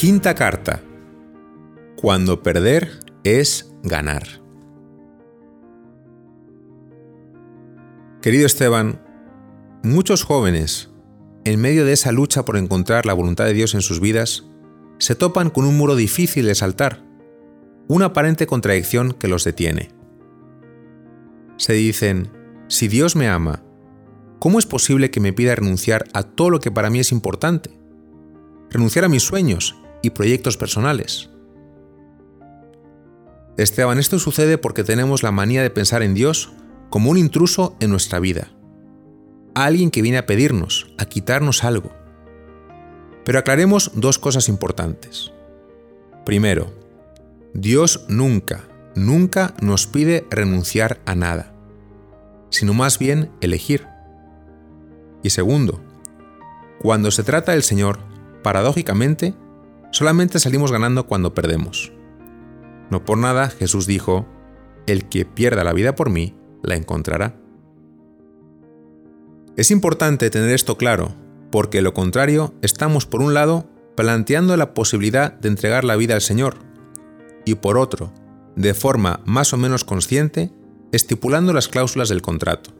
Quinta carta. Cuando perder es ganar. Querido Esteban, muchos jóvenes, en medio de esa lucha por encontrar la voluntad de Dios en sus vidas, se topan con un muro difícil de saltar, una aparente contradicción que los detiene. Se dicen, si Dios me ama, ¿cómo es posible que me pida renunciar a todo lo que para mí es importante? Renunciar a mis sueños y proyectos personales. Esteban, esto sucede porque tenemos la manía de pensar en Dios como un intruso en nuestra vida. Alguien que viene a pedirnos, a quitarnos algo. Pero aclaremos dos cosas importantes. Primero, Dios nunca, nunca nos pide renunciar a nada, sino más bien elegir. Y segundo, cuando se trata del Señor, paradójicamente, Solamente salimos ganando cuando perdemos. No por nada Jesús dijo, el que pierda la vida por mí, la encontrará. Es importante tener esto claro, porque lo contrario estamos por un lado planteando la posibilidad de entregar la vida al Señor, y por otro, de forma más o menos consciente, estipulando las cláusulas del contrato.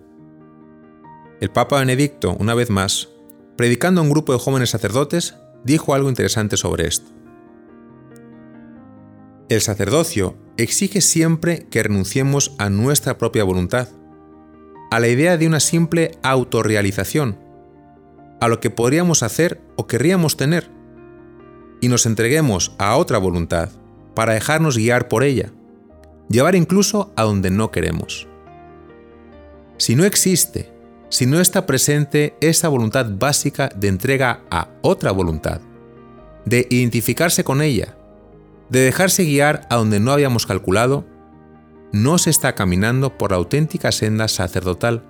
El Papa Benedicto, una vez más, predicando a un grupo de jóvenes sacerdotes, dijo algo interesante sobre esto. El sacerdocio exige siempre que renunciemos a nuestra propia voluntad, a la idea de una simple autorrealización, a lo que podríamos hacer o querríamos tener, y nos entreguemos a otra voluntad para dejarnos guiar por ella, llevar incluso a donde no queremos. Si no existe si no está presente esa voluntad básica de entrega a otra voluntad, de identificarse con ella, de dejarse guiar a donde no habíamos calculado, no se está caminando por la auténtica senda sacerdotal,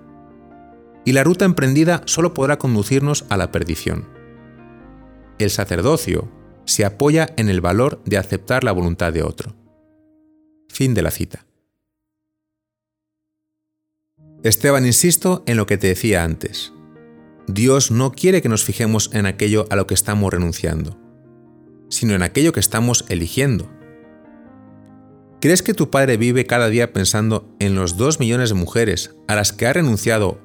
y la ruta emprendida solo podrá conducirnos a la perdición. El sacerdocio se apoya en el valor de aceptar la voluntad de otro. Fin de la cita. Esteban, insisto en lo que te decía antes. Dios no quiere que nos fijemos en aquello a lo que estamos renunciando, sino en aquello que estamos eligiendo. ¿Crees que tu padre vive cada día pensando en los dos millones de mujeres a las que ha renunciado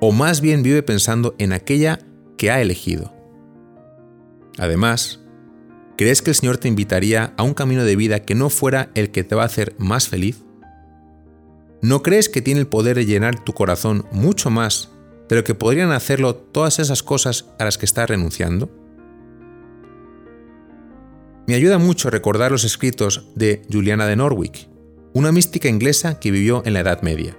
o más bien vive pensando en aquella que ha elegido? Además, ¿crees que el Señor te invitaría a un camino de vida que no fuera el que te va a hacer más feliz? ¿No crees que tiene el poder de llenar tu corazón mucho más de lo que podrían hacerlo todas esas cosas a las que estás renunciando? Me ayuda mucho recordar los escritos de Juliana de Norwich, una mística inglesa que vivió en la Edad Media.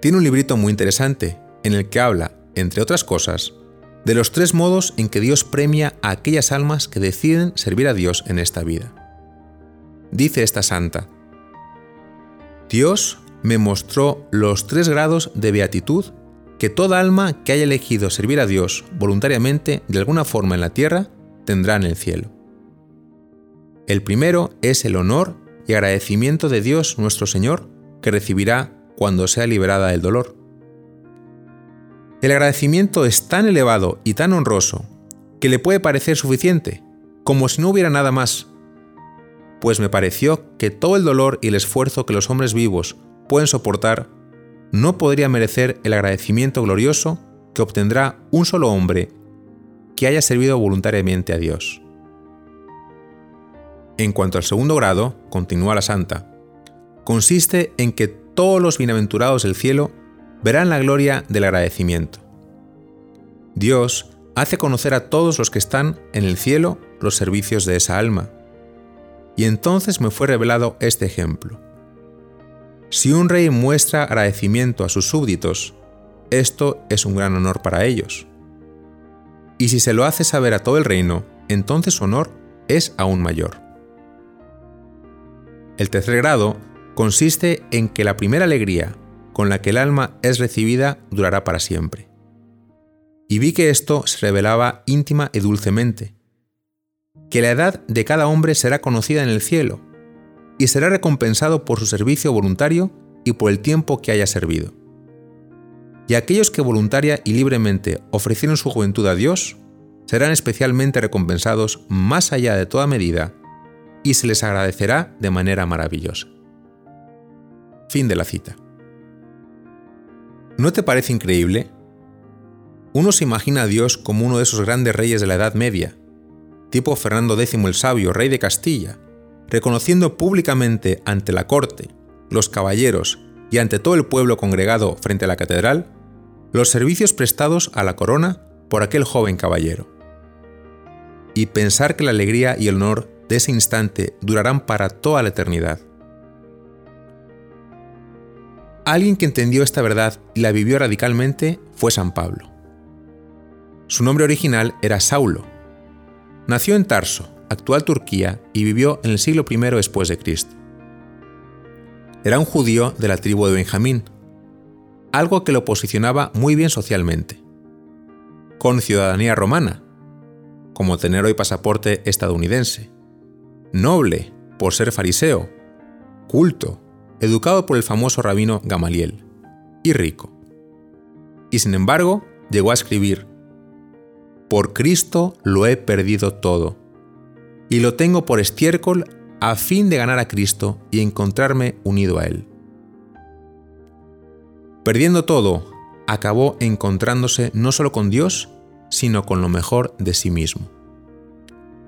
Tiene un librito muy interesante en el que habla, entre otras cosas, de los tres modos en que Dios premia a aquellas almas que deciden servir a Dios en esta vida. Dice esta santa, Dios me mostró los tres grados de beatitud que toda alma que haya elegido servir a Dios voluntariamente de alguna forma en la tierra tendrá en el cielo. El primero es el honor y agradecimiento de Dios nuestro Señor que recibirá cuando sea liberada del dolor. El agradecimiento es tan elevado y tan honroso que le puede parecer suficiente, como si no hubiera nada más, pues me pareció que todo el dolor y el esfuerzo que los hombres vivos pueden soportar no podría merecer el agradecimiento glorioso que obtendrá un solo hombre que haya servido voluntariamente a Dios. En cuanto al segundo grado, continúa la santa, consiste en que todos los bienaventurados del cielo verán la gloria del agradecimiento. Dios hace conocer a todos los que están en el cielo los servicios de esa alma, y entonces me fue revelado este ejemplo. Si un rey muestra agradecimiento a sus súbditos, esto es un gran honor para ellos. Y si se lo hace saber a todo el reino, entonces su honor es aún mayor. El tercer grado consiste en que la primera alegría con la que el alma es recibida durará para siempre. Y vi que esto se revelaba íntima y dulcemente, que la edad de cada hombre será conocida en el cielo, y será recompensado por su servicio voluntario y por el tiempo que haya servido. Y aquellos que voluntaria y libremente ofrecieron su juventud a Dios, serán especialmente recompensados más allá de toda medida y se les agradecerá de manera maravillosa. Fin de la cita. ¿No te parece increíble? Uno se imagina a Dios como uno de esos grandes reyes de la Edad Media, tipo Fernando X el Sabio, rey de Castilla, reconociendo públicamente ante la corte, los caballeros y ante todo el pueblo congregado frente a la catedral, los servicios prestados a la corona por aquel joven caballero. Y pensar que la alegría y el honor de ese instante durarán para toda la eternidad. Alguien que entendió esta verdad y la vivió radicalmente fue San Pablo. Su nombre original era Saulo. Nació en Tarso, actual Turquía, y vivió en el siglo I después de Cristo. Era un judío de la tribu de Benjamín, algo que lo posicionaba muy bien socialmente. Con ciudadanía romana, como tener hoy pasaporte estadounidense. Noble, por ser fariseo. Culto, educado por el famoso rabino Gamaliel. Y rico. Y sin embargo, llegó a escribir, Por Cristo lo he perdido todo, y lo tengo por estiércol a fin de ganar a Cristo y encontrarme unido a Él. Perdiendo todo, acabó encontrándose no solo con Dios, sino con lo mejor de sí mismo.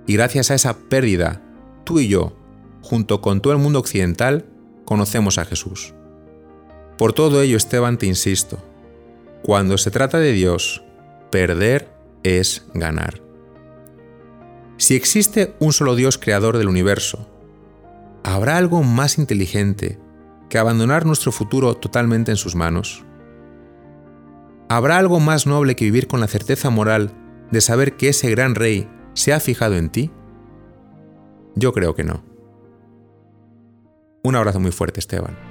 Y gracias a esa pérdida, tú y yo, junto con todo el mundo occidental, conocemos a Jesús. Por todo ello, Esteban, te insisto, cuando se trata de Dios, perder es ganar. Si existe un solo Dios creador del universo, ¿habrá algo más inteligente que abandonar nuestro futuro totalmente en sus manos? ¿Habrá algo más noble que vivir con la certeza moral de saber que ese gran rey se ha fijado en ti? Yo creo que no. Un abrazo muy fuerte, Esteban.